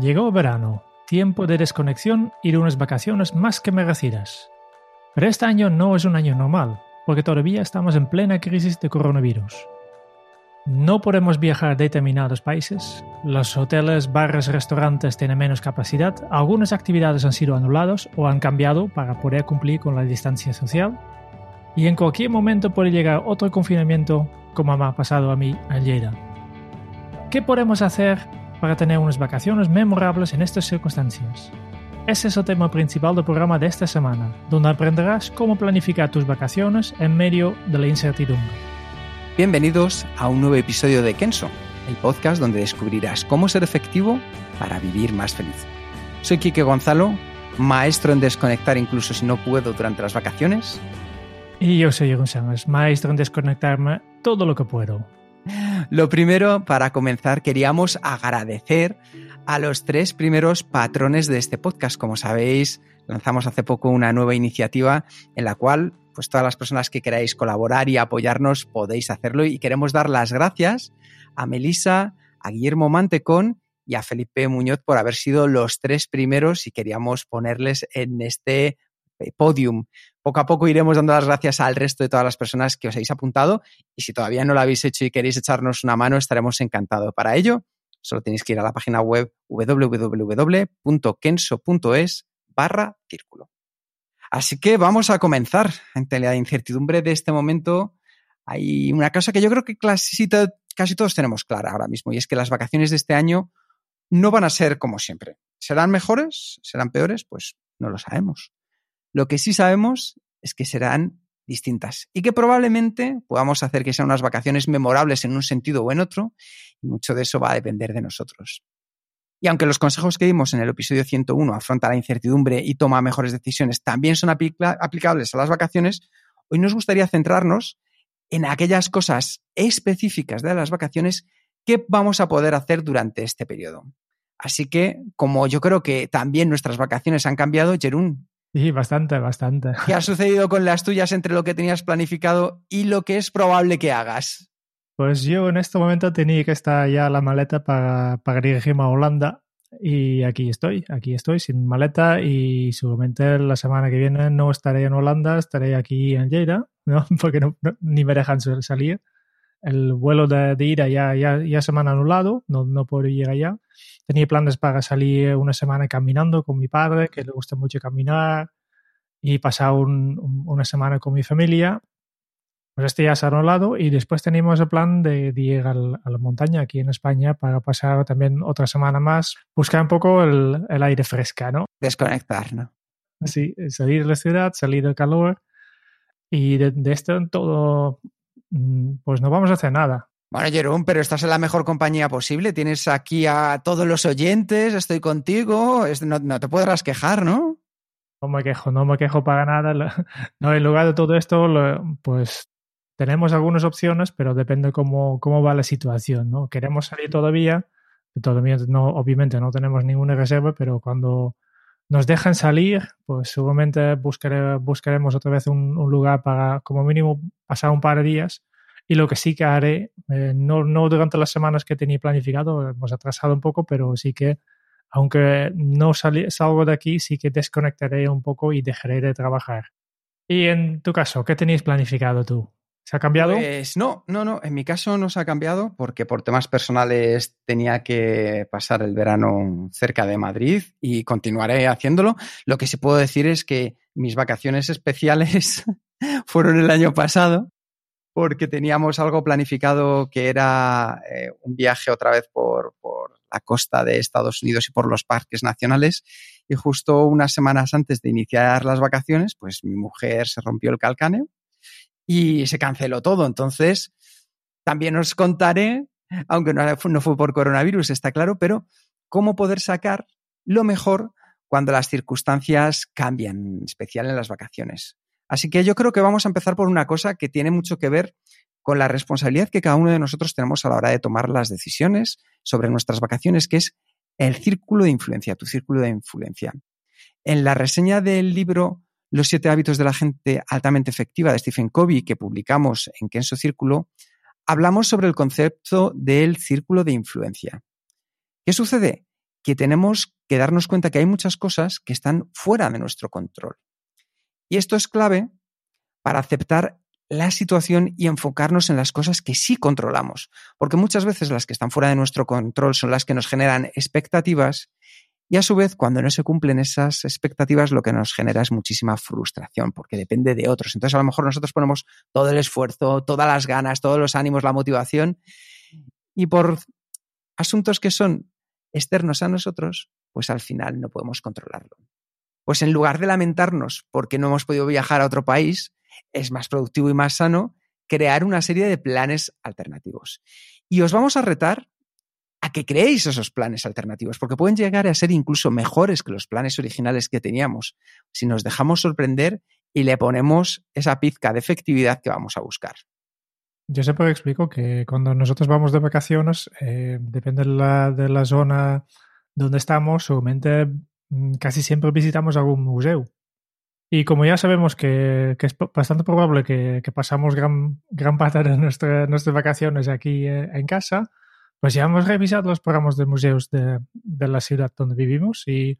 Llegó verano, tiempo de desconexión y de unas vacaciones más que merecidas. Pero este año no es un año normal, porque todavía estamos en plena crisis de coronavirus. No podemos viajar a determinados países, los hoteles, bares, restaurantes tienen menos capacidad, algunas actividades han sido anuladas o han cambiado para poder cumplir con la distancia social, y en cualquier momento puede llegar otro confinamiento como me ha pasado a mí ayer. ¿Qué podemos hacer para tener unas vacaciones memorables en estas circunstancias? Ese es el tema principal del programa de esta semana, donde aprenderás cómo planificar tus vacaciones en medio de la incertidumbre. Bienvenidos a un nuevo episodio de Kenso, el podcast donde descubrirás cómo ser efectivo para vivir más feliz. Soy Quique Gonzalo, maestro en desconectar incluso si no puedo durante las vacaciones. Y yo soy Jeroen maestro en desconectarme todo lo que puedo. Lo primero, para comenzar, queríamos agradecer a los tres primeros patrones de este podcast. Como sabéis, lanzamos hace poco una nueva iniciativa en la cual pues todas las personas que queráis colaborar y apoyarnos podéis hacerlo y queremos dar las gracias a Melisa, a Guillermo Mantecón y a Felipe Muñoz por haber sido los tres primeros y queríamos ponerles en este podium. Poco a poco iremos dando las gracias al resto de todas las personas que os habéis apuntado y si todavía no lo habéis hecho y queréis echarnos una mano estaremos encantados. Para ello, solo tenéis que ir a la página web www.kenso.es barra círculo. Así que vamos a comenzar. Ante la incertidumbre de este momento, hay una cosa que yo creo que casi todos tenemos clara ahora mismo, y es que las vacaciones de este año no van a ser como siempre. ¿Serán mejores? ¿Serán peores? Pues no lo sabemos. Lo que sí sabemos es que serán distintas y que probablemente podamos hacer que sean unas vacaciones memorables en un sentido o en otro, y mucho de eso va a depender de nosotros. Y aunque los consejos que dimos en el episodio 101 afronta la incertidumbre y toma mejores decisiones también son aplicables a las vacaciones, hoy nos gustaría centrarnos en aquellas cosas específicas de las vacaciones que vamos a poder hacer durante este periodo. Así que, como yo creo que también nuestras vacaciones han cambiado, Jerún. Sí, bastante, bastante. ¿Qué ha sucedido con las tuyas entre lo que tenías planificado y lo que es probable que hagas? Pues yo en este momento tenía que estar ya la maleta para, para dirigirme a Holanda y aquí estoy, aquí estoy sin maleta y seguramente la semana que viene no estaré en Holanda, estaré aquí en Lleida, ¿no? porque no, ni me dejan salir. El vuelo de, de ida ya, ya, ya, se me han anulado, no, no puedo ir allá. Tenía planes para salir una semana caminando con mi padre, que le gusta mucho caminar, y pasar un, una semana con mi familia pues este ya se ha anulado y después tenemos el plan de, ir a la montaña aquí en España para pasar también otra semana más, buscar un poco el, aire fresca, ¿no? Desconectar, ¿no? Sí, salir de la ciudad, salir del calor y de, esto todo, pues no vamos a hacer nada. Bueno, Jerón, pero estás en la mejor compañía posible. Tienes aquí a todos los oyentes, estoy contigo, no, no te podrás quejar, ¿no? No me quejo, no me quejo para nada. No, en lugar de todo esto, pues tenemos algunas opciones, pero depende cómo, cómo va la situación, ¿no? Queremos salir todavía, todavía no, obviamente no tenemos ninguna reserva, pero cuando nos dejan salir, pues seguramente buscaremos otra vez un, lugar para como mínimo pasar un par de días. Y lo que sí que haré, eh, no, durante las semanas que tenía planificado, hemos atrasado un poco, pero sí que, aunque no salgo de aquí, sí que desconectaré un poco y dejaré de trabajar. Y en tu caso, ¿qué tenéis planificado tú? ¿Se ha cambiado? Pues no, no, no. En mi caso no se ha cambiado porque por temas personales tenía que pasar el verano cerca de Madrid y continuaré haciéndolo. Lo que sí puedo decir es que mis vacaciones especiales fueron el año pasado porque teníamos algo planificado que era eh, un viaje otra vez por, por la costa de Estados Unidos y por los parques nacionales. Y justo unas semanas antes de iniciar las vacaciones, pues mi mujer se rompió el calcáneo y se canceló todo. Entonces, también os contaré, aunque no, no fue por coronavirus, está claro, pero cómo poder sacar lo mejor cuando las circunstancias cambian, en especial en las vacaciones. Así que yo creo que vamos a empezar por una cosa que tiene mucho que ver con la responsabilidad que cada uno de nosotros tenemos a la hora de tomar las decisiones sobre nuestras vacaciones, que es el círculo de influencia, tu círculo de influencia. En la reseña del libro Los siete hábitos de la gente altamente efectiva de Stephen Covey, que publicamos en Kenso Círculo, hablamos sobre el concepto del círculo de influencia. ¿Qué sucede? Que tenemos que darnos cuenta que hay muchas cosas que están fuera de nuestro control. Y esto es clave para aceptar la situación y enfocarnos en las cosas que sí controlamos, porque muchas veces las que están fuera de nuestro control son las que nos generan expectativas y a su vez cuando no se cumplen esas expectativas lo que nos genera es muchísima frustración, porque depende de otros. Entonces a lo mejor nosotros ponemos todo el esfuerzo, todas las ganas, todos los ánimos, la motivación y por asuntos que son externos a nosotros, pues al final no podemos controlarlo. Pues en lugar de lamentarnos porque no hemos podido viajar a otro país, es más productivo y más sano crear una serie de planes alternativos. Y os vamos a retar a que creéis esos planes alternativos, porque pueden llegar a ser incluso mejores que los planes originales que teníamos, si nos dejamos sorprender y le ponemos esa pizca de efectividad que vamos a buscar. Yo siempre explico que cuando nosotros vamos de vacaciones, eh, depende de la, de la, zona donde estamos, seguramente mm, casi siempre visitamos algún museo. Y como ya sabemos que, es bastante probable que, que, pasamos gran, gran parte de nuestra, nuestras vacaciones aquí eh, en casa, pues ya hemos revisado los programas de museos de, de la ciudad donde vivimos y,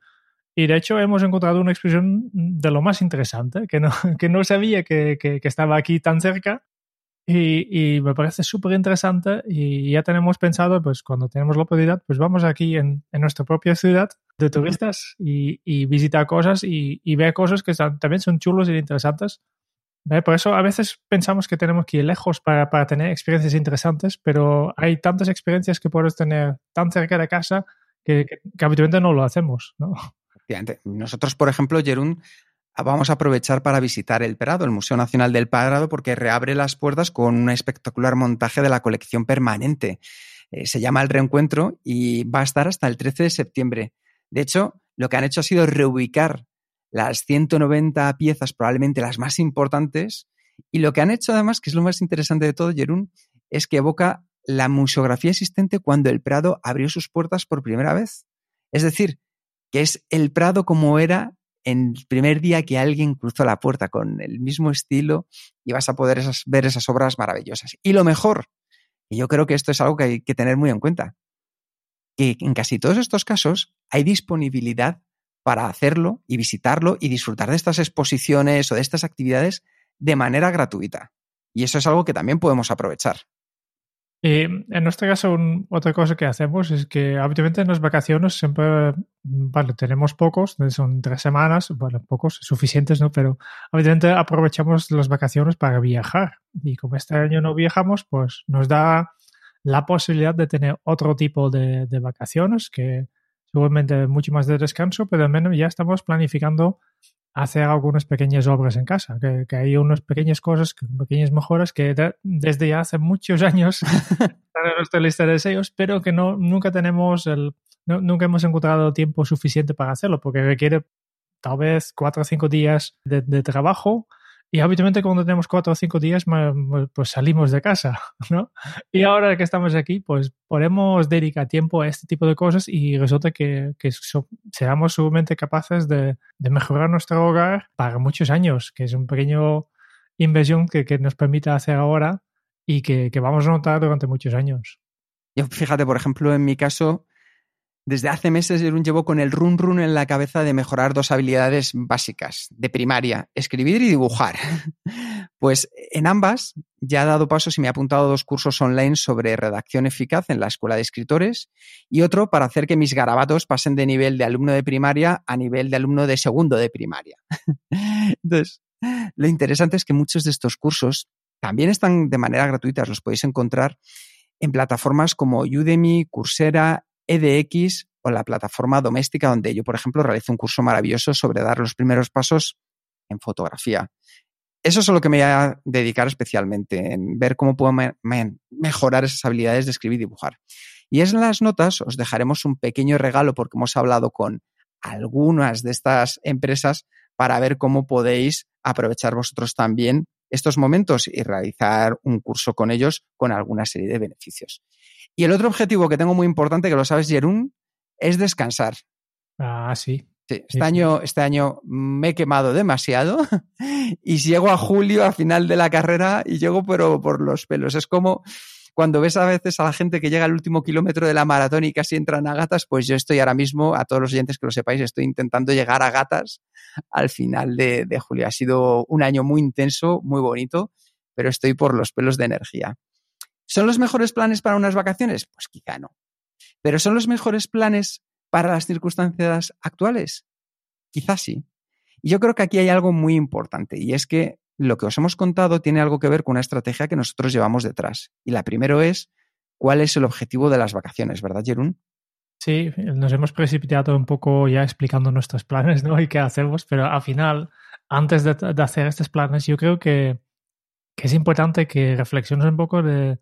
y, de hecho hemos encontrado una expresión de lo más interesante, que no, que no sabía que, que estaba aquí tan cerca y, y, me parece súper interesante y ya tenemos pensado, pues cuando tenemos la oportunidad, pues vamos aquí en, en nuestra propia ciudad de turistas y, y visitar cosas y, y, ver cosas que están, también son chulos y interesantes. Por eso a veces pensamos que tenemos que ir lejos para, para, tener experiencias interesantes, pero hay tantas experiencias que puedes tener tan cerca de casa que, que, habitualmente no lo hacemos. ¿no? Nosotros, por ejemplo, Jerún, vamos a aprovechar para visitar el Prado, el Museo Nacional del Prado, porque reabre las puertas con un espectacular montaje de la colección permanente. Eh, se llama El Reencuentro y va a estar hasta el 13 de septiembre. De hecho, lo que han hecho ha sido reubicar las 190 piezas, probablemente las más importantes, y lo que han hecho además, que es lo más interesante de todo, Jerún, es que evoca la museografía existente cuando el Prado abrió sus puertas por primera vez. Es decir, que es el Prado como era en el primer día que alguien cruzó la puerta con el mismo estilo y vas a poder ver esas obras maravillosas. Y lo mejor, y yo creo que esto es algo que hay que tener muy en cuenta, que en casi todos estos casos hay disponibilidad para hacerlo y visitarlo y disfrutar de estas exposiciones o de estas actividades de manera gratuita. Y eso es algo que también podemos aprovechar. Y en nuestro caso, un, otra cosa que hacemos es que habitualmente en las vacaciones siempre, vale, tenemos pocos, son tres semanas, bueno, pocos, suficientes, ¿no? Pero habitualmente aprovechamos las vacaciones para viajar. Y como este año no viajamos, pues nos da la posibilidad de tener otro tipo de vacaciones que seguramente mucho más de descanso, pero al menos ya estamos planificando hacer algunas pequeñas obras en casa, que, que hay unas pequeñas cosas, pequeñas mejoras que de, desde ya hace muchos años están en nuestra lista de deseos, pero que no, nunca tenemos el, no, nunca hemos encontrado tiempo suficiente para hacerlo, porque requiere tal vez cuatro o cinco días de, de trabajo y habitualmente cuando tenemos cuatro o cinco días, pues salimos de casa, ¿no? Y ahora que estamos aquí, pues podemos dedicar tiempo a este tipo de cosas y resulta que, que so, seamos seguramente capaces de, de, mejorar nuestro hogar para muchos años, que es un pequeño inversión que, que nos permite hacer ahora y que, que vamos a notar durante muchos años. Yo, fíjate, por ejemplo, en mi caso, desde hace meses Jerún llevo con el run run en la cabeza de mejorar dos habilidades básicas de primaria, escribir y dibujar. Pues en ambas ya he dado pasos y me he apuntado dos cursos online sobre redacción eficaz en la Escuela de Escritores y otro para hacer que mis garabatos pasen de nivel de alumno de primaria a nivel de alumno de segundo de primaria. Entonces, lo interesante es que muchos de estos cursos también están de manera gratuita, los podéis encontrar en plataformas como Udemy, Coursera, EDX o la plataforma doméstica donde yo, por ejemplo, realizo un curso maravilloso sobre dar los primeros pasos en fotografía. eso es a lo que me voy a dedicar especialmente, en ver cómo puedo mejorar esas habilidades de escribir y dibujar. Y en las notas os dejaremos un pequeño regalo porque hemos hablado con algunas de estas empresas para ver cómo podéis aprovechar vosotros también estos momentos y realizar un curso con ellos con alguna serie de beneficios. Y el otro objetivo que tengo muy importante, que lo sabes, Jerún, es descansar. Ah, sí. Sí, este, Año, este año me he quemado demasiado y llego a julio, a final de la carrera, y llego pero por los pelos. Es como cuando ves a veces a la gente que llega al último kilómetro de la maratón y casi entran a gatas, pues yo estoy ahora mismo, a todos los oyentes que lo sepáis, estoy intentando llegar a gatas al final de, de julio. Ha sido un año muy intenso, muy bonito, pero estoy por los pelos de energía. ¿Son los mejores planes para unas vacaciones? Pues quizá no. Pero ¿son los mejores planes para las circunstancias actuales? Quizás sí. Y yo creo que aquí hay algo muy importante y es que lo que os hemos contado tiene algo que ver con una estrategia que nosotros llevamos detrás. Y la primero es cuál es el objetivo de las vacaciones, ¿verdad, Jerún? Sí, nos hemos precipitado un poco ya explicando nuestros planes ¿no? y qué hacemos, pero al final, antes de, hacer estos planes, yo creo que, es importante que reflexiones un poco de,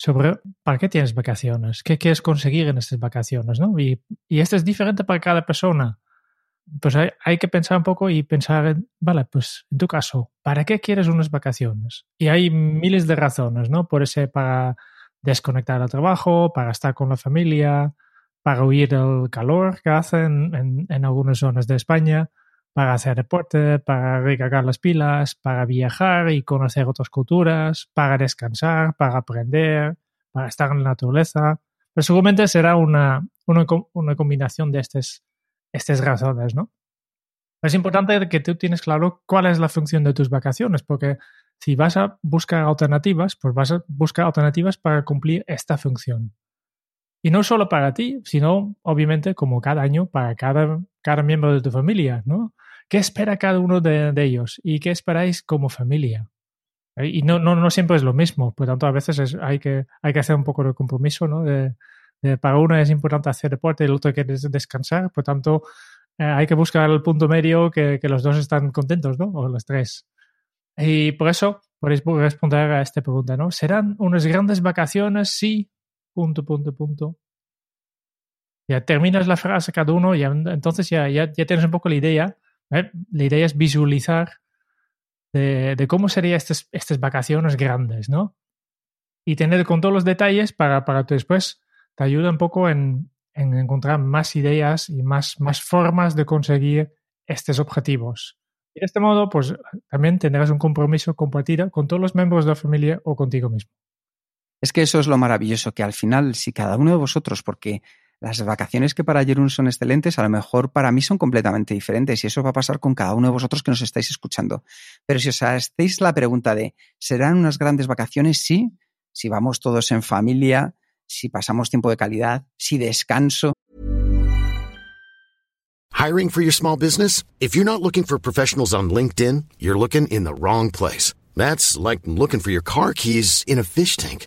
sobre para qué tienes vacaciones, qué quieres conseguir en estas vacaciones, ¿no? Y, y esto es diferente para cada persona. Pues hay, hay, que pensar un poco y pensar, en, vale, pues en tu caso, ¿para qué quieres unas vacaciones? Y hay miles de razones, ¿no? Por ese para desconectar al trabajo, para estar con la familia, para huir del calor que hacen en, en algunas zonas de España, para hacer deporte, para recargar las pilas, para viajar y conocer otras culturas, para descansar, para aprender, para estar en la naturaleza. Pero seguramente será una, una, una combinación de estas, estas razones, ¿no? Es importante que tú tienes claro cuál es la función de tus vacaciones, porque si vas a buscar alternativas, pues vas a buscar alternativas para cumplir esta función. Y no solo para ti, sino obviamente como cada año para cada, cada miembro de tu familia, ¿no? ¿Qué espera cada uno de, ellos? ¿Y qué esperáis como familia? ¿Eh? Y no, no, no siempre es lo mismo, por tanto a veces hay, que, hay que hacer un poco de compromiso, ¿no? De, para uno es importante hacer deporte y el otro quiere descansar, por tanto eh, hay que buscar el punto medio que, que, los dos están contentos, ¿no? O los tres. Y por eso podéis responder a esta pregunta, ¿no? ¿Serán unas grandes vacaciones? Sí, punto, punto, punto. Ya terminas la frase cada uno y entonces ya, ya, tienes un poco la idea. La idea es visualizar de, cómo serían estas, estas vacaciones grandes, ¿no? Y tener con todos los detalles para, para después te ayuda un poco en, encontrar más ideas y más, más formas de conseguir estos objetivos. Y de este modo, pues también tendrás un compromiso compartido con todos los miembros de la familia o contigo mismo. Es que eso es lo maravilloso, que al final, si cada uno de vosotros, porque las vacaciones que para Jerún son excelentes, a lo mejor para mí son completamente diferentes y eso va a pasar con cada uno de vosotros que nos estáis escuchando. Pero si os hacéis la pregunta de, ¿serán unas grandes vacaciones? Sí, si vamos todos en familia, si pasamos tiempo de calidad, si descanso. Hiring for your small business? If you're not looking for professionals on LinkedIn, you're looking in the wrong place. That's like looking for your car keys in a fish tank.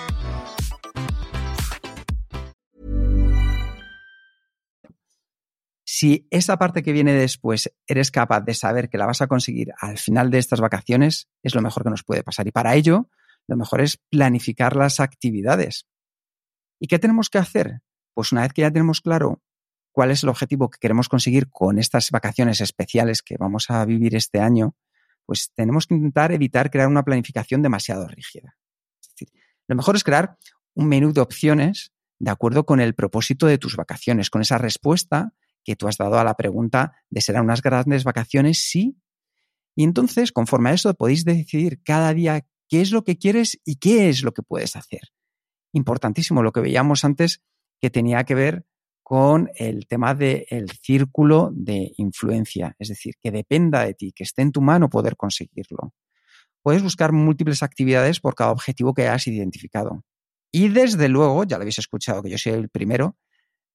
Si esa parte que viene después eres capaz de saber que la vas a conseguir al final de estas vacaciones, es lo mejor que nos puede pasar. Y para ello, lo mejor es planificar las actividades. ¿Y qué tenemos que hacer? Pues una vez que ya tenemos claro cuál es el objetivo que queremos conseguir con estas vacaciones especiales que vamos a vivir este año, pues tenemos que intentar evitar crear una planificación demasiado rígida. Es decir, lo mejor es crear un menú de opciones de acuerdo con el propósito de tus vacaciones, con esa respuesta que tú has dado a la pregunta de serán unas grandes vacaciones, sí. Y entonces, conforme a eso, podéis decidir cada día qué es lo que quieres y qué es lo que puedes hacer. Importantísimo lo que veíamos antes que tenía que ver con el tema del círculo de influencia, es decir, que dependa de ti, que esté en tu mano poder conseguirlo. Puedes buscar múltiples actividades por cada objetivo que hayas identificado. Y desde luego, ya lo habéis escuchado que yo soy el primero,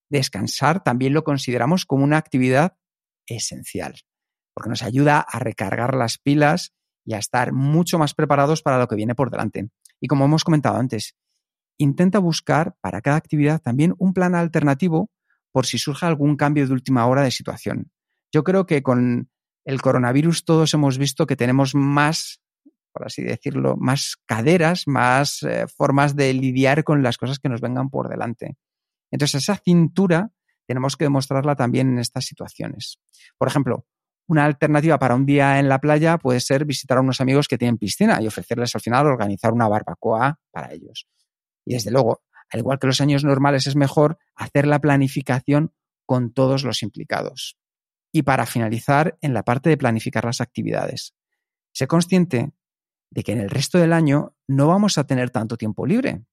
descansar también lo consideramos como una actividad esencial, porque nos ayuda a recargar las pilas y a estar mucho más preparados para lo que viene por delante. Y como hemos comentado antes, intenta buscar para cada actividad también un plan alternativo por si surge algún cambio de última hora de situación. Yo creo que con el coronavirus todos hemos visto que tenemos más, por así decirlo, más caderas, más eh, formas de lidiar con las cosas que nos vengan por delante. Entonces, esa cintura tenemos que demostrarla también en estas situaciones. Por ejemplo, una alternativa para un día en la playa puede ser visitar a unos amigos que tienen piscina y ofrecerles al final organizar una barbacoa para ellos. Y desde luego, al igual que los años normales, es mejor hacer la planificación con todos los implicados. Y para finalizar, en la parte de planificar las actividades. Sé consciente de que en el resto del año no vamos a tener tanto tiempo libre.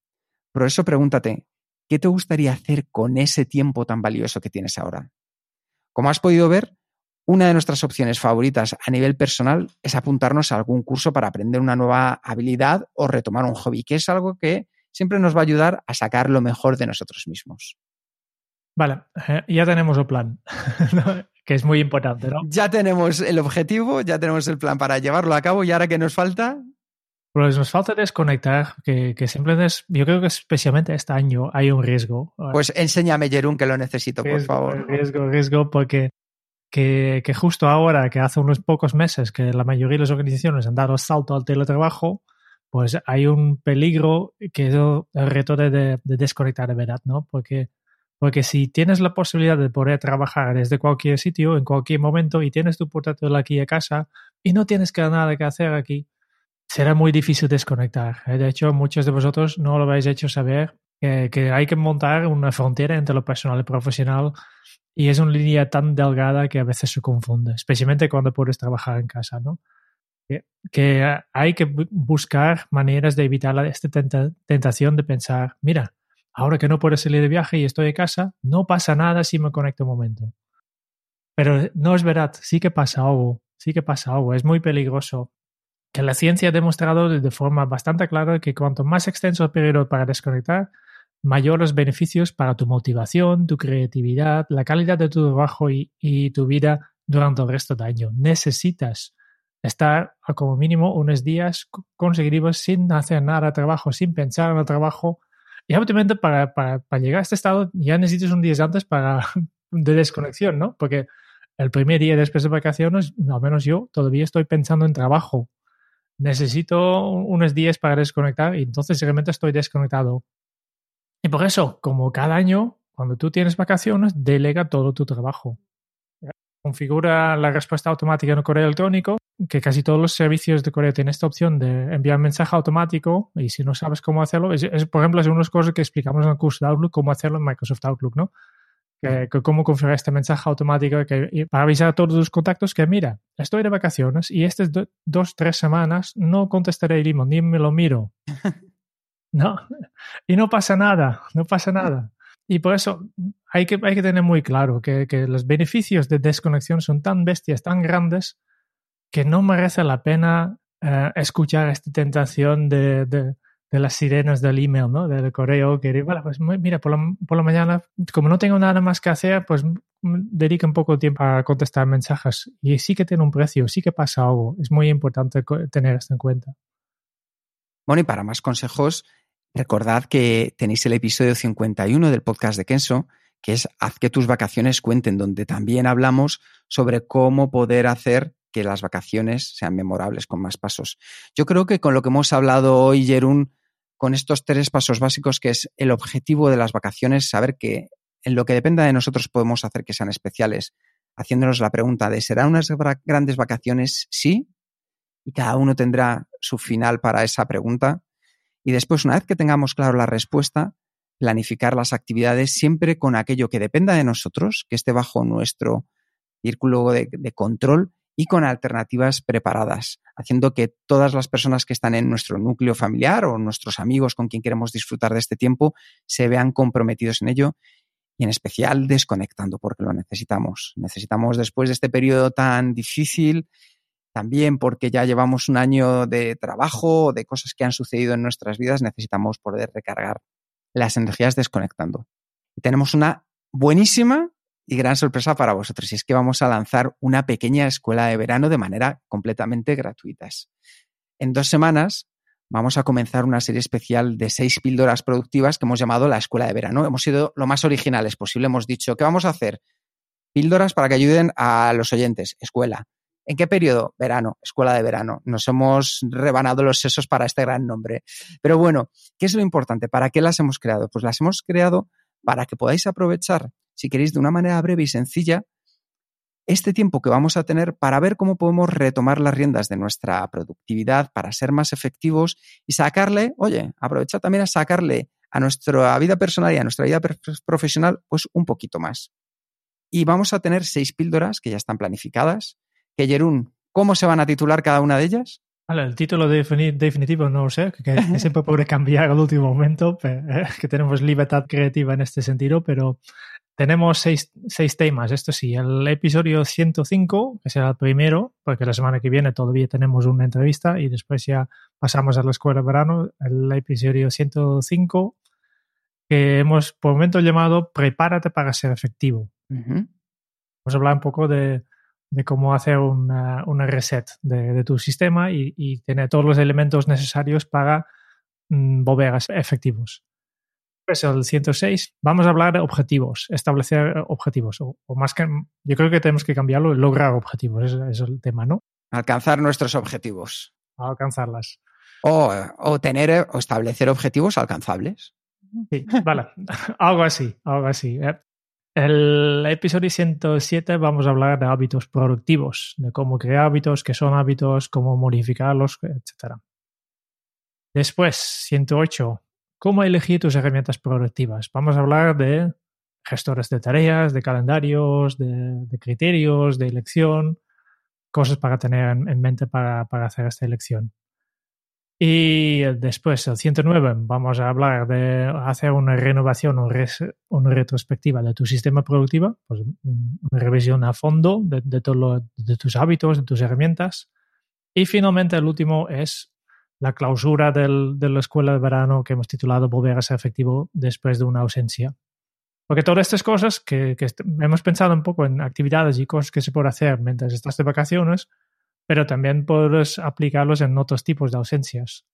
Por eso pregúntate, ¿qué te gustaría hacer con ese tiempo tan valioso que tienes ahora? Como has podido ver, una de nuestras opciones favoritas a nivel personal es apuntarnos a algún curso para aprender una nueva habilidad o retomar un hobby, que es algo que siempre nos va a ayudar a sacar lo mejor de nosotros mismos. Vale, eh, ya tenemos el plan, que es muy importante, ¿no? Ya tenemos el objetivo, ya tenemos el plan para llevarlo a cabo y ahora que nos falta, pues nos falta desconectar, que, que, siempre es, yo creo que especialmente este año hay un riesgo. Pues enséñame, Jerún, que lo necesito, por favor. Riesgo, riesgo, porque que, que, justo ahora, que hace unos pocos meses que la mayoría de las organizaciones han dado salto al teletrabajo, pues hay un peligro que es el reto de, de, desconectar de verdad, ¿no? Porque, porque si tienes la posibilidad de poder trabajar desde cualquier sitio, en cualquier momento, y tienes tu portátil aquí a casa, y no tienes que nada que hacer aquí, será muy difícil desconectar. ¿eh? De hecho, muchos de vosotros no lo habéis hecho saber que, hay que montar una frontera entre lo personal y profesional y es una línea tan delgada que a veces se confunde, especialmente cuando puedes trabajar en casa, ¿no? Que, hay que buscar maneras de evitar esta tentación de pensar, mira, ahora que no puedo salir de viaje y estoy en casa, no pasa nada si me conecto un momento. Pero no es verdad, sí que pasa algo, sí que pasa algo, es muy peligroso que la ciencia ha demostrado de forma bastante clara que cuanto más extenso el periodo para desconectar, mayores beneficios para tu motivación, tu creatividad, la calidad de tu trabajo y, tu vida durante el resto del año. Necesitas estar a como mínimo unos días consecutivos sin hacer nada de trabajo, sin pensar en el trabajo. Y obviamente para, para, llegar a este estado ya necesitas un día antes para, de desconexión, ¿no? Porque el primer día después de vacaciones, al menos yo, todavía estoy pensando en trabajo necesito unos días para desconectar y entonces realmente estoy desconectado. Y por eso, como cada año, cuando tú tienes vacaciones, delega todo tu trabajo. Configura la respuesta automática en el correo electrónico, que casi todos los servicios de correo tienen esta opción de enviar mensaje automático y si no sabes cómo hacerlo, es, por ejemplo, es unas cosas que explicamos en el curso de Outlook, cómo hacerlo en Microsoft Outlook, ¿no? Que, cómo configurar este mensaje automático que, para avisar a todos tus contactos que, mira, estoy de vacaciones y estas dos, tres semanas no contestaré el email, ni me lo miro. no, y no pasa nada, no pasa nada. Y por eso hay que, hay que tener muy claro que, que los beneficios de desconexión son tan bestias, tan grandes, que no merece la pena eh, escuchar esta tentación de, de, de las sirenas del email, ¿no? Del correo, que bueno, pues mira, por la, por la mañana, como no tengo nada más que hacer, pues dedica un poco de tiempo a contestar mensajes. Y sí que tiene un precio, sí que pasa algo. Es muy importante tener esto en cuenta. Bueno, y para más consejos, recordad que tenéis el episodio 51 del podcast de Kenso, que es Haz que tus vacaciones cuenten, donde también hablamos sobre cómo poder hacer que las vacaciones sean memorables con más pasos. Yo creo que con lo que hemos hablado hoy, Jerún, con estos tres pasos básicos que es el objetivo de las vacaciones, saber que en lo que dependa de nosotros podemos hacer que sean especiales, haciéndonos la pregunta de ¿serán unas grandes vacaciones? Sí, y cada uno tendrá su final para esa pregunta. Y después, una vez que tengamos claro la respuesta, planificar las actividades siempre con aquello que dependa de nosotros, que esté bajo nuestro círculo de, de control y con alternativas preparadas, haciendo que todas las personas que están en nuestro núcleo familiar o nuestros amigos con quien queremos disfrutar de este tiempo se vean comprometidos en ello y en especial desconectando porque lo necesitamos. Necesitamos después de este periodo tan difícil, también porque ya llevamos un año de trabajo, de cosas que han sucedido en nuestras vidas, necesitamos poder recargar las energías desconectando. Y tenemos una buenísima y gran sorpresa para vosotros, y es que vamos a lanzar una pequeña escuela de verano de manera completamente gratuita. En dos semanas vamos a comenzar una serie especial de seis píldoras productivas que hemos llamado la escuela de verano. Hemos sido lo más originales posible. Hemos dicho, ¿qué vamos a hacer? Píldoras para que ayuden a los oyentes. Escuela. ¿En qué periodo? Verano, escuela de verano. Nos hemos rebanado los sesos para este gran nombre. Pero bueno, ¿qué es lo importante? ¿Para qué las hemos creado? Pues las hemos creado para que podáis aprovechar si queréis, de una manera breve y sencilla, este tiempo que vamos a tener para ver cómo podemos retomar las riendas de nuestra productividad para ser más efectivos y sacarle, oye, aprovechar también a sacarle a nuestra vida personal y a nuestra vida profesional, pues un poquito más. Y vamos a tener seis píldoras que ya están planificadas. Que Jerún, ¿cómo se van a titular cada una de ellas? el título definitivo no lo sé, que, siempre puede cambiar al último momento, que tenemos libertad creativa en este sentido, pero tenemos seis, seis, temas, esto sí, el episodio 105, que será el primero, porque la semana que viene todavía tenemos una entrevista y después ya pasamos a la escuela de verano, el episodio 105, que hemos por el momento llamado Prepárate para ser efectivo. Vamos a hablar un poco de, de cómo hacer una, una reset de, de, tu sistema y, y, tener todos los elementos necesarios para mm, volver a ser efectivos. Pues el 106, vamos a hablar de objetivos, establecer objetivos, o, más que, yo creo que tenemos que cambiarlo, lograr objetivos, es, es el tema, ¿no? Alcanzar nuestros objetivos. Alcanzarlas. O, o tener o establecer objetivos alcanzables. Sí, vale, algo así, algo así. ¿eh? El episodio 107 vamos a hablar de hábitos productivos, de cómo crear hábitos, qué son hábitos, cómo modificarlos, etc. Después, 108, cómo elegir tus herramientas productivas. Vamos a hablar de gestores de tareas, de calendarios, de, criterios, de elección, cosas para tener en, mente para, para, hacer esta elección. Y después, el 109, vamos a hablar de hacer una renovación o una retrospectiva de tu sistema productivo, pues una revisión a fondo de, de, todo de tus hábitos, de tus herramientas. Y finalmente, el último es la clausura del, de la escuela de verano que hemos titulado Volver a ser efectivo después de una ausencia. Porque todas estas cosas que, hemos pensado un poco en actividades y cosas que se puede hacer mientras estás de vacaciones, pero también puedes aplicarlos en otros tipos de ausencias.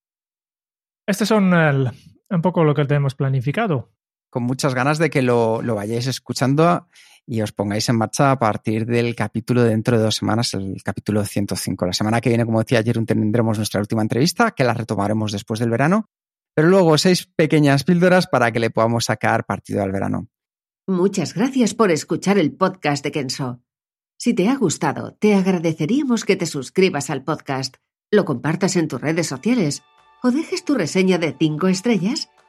Estos son el, un poco lo que tenemos planificado. Con muchas ganas de que lo, lo vayáis escuchando y os pongáis en marcha a partir del capítulo dentro de dos semanas, el capítulo 105. La semana que viene, como decía ayer, tendremos nuestra última entrevista, que la retomaremos después del verano, pero luego seis pequeñas píldoras para que le podamos sacar partido al verano. Muchas gracias por escuchar el podcast de Kenso. Si te ha gustado, te agradeceríamos que te suscribas al podcast, lo compartas en tus redes sociales o dejes tu reseña de cinco estrellas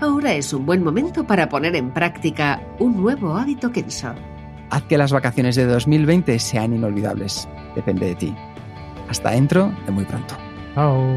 Ahora es un buen momento para poner en práctica un nuevo hábito Kenso. Haz que las vacaciones de 2020 sean inolvidables. Depende de ti. Hasta dentro de muy pronto. Chao.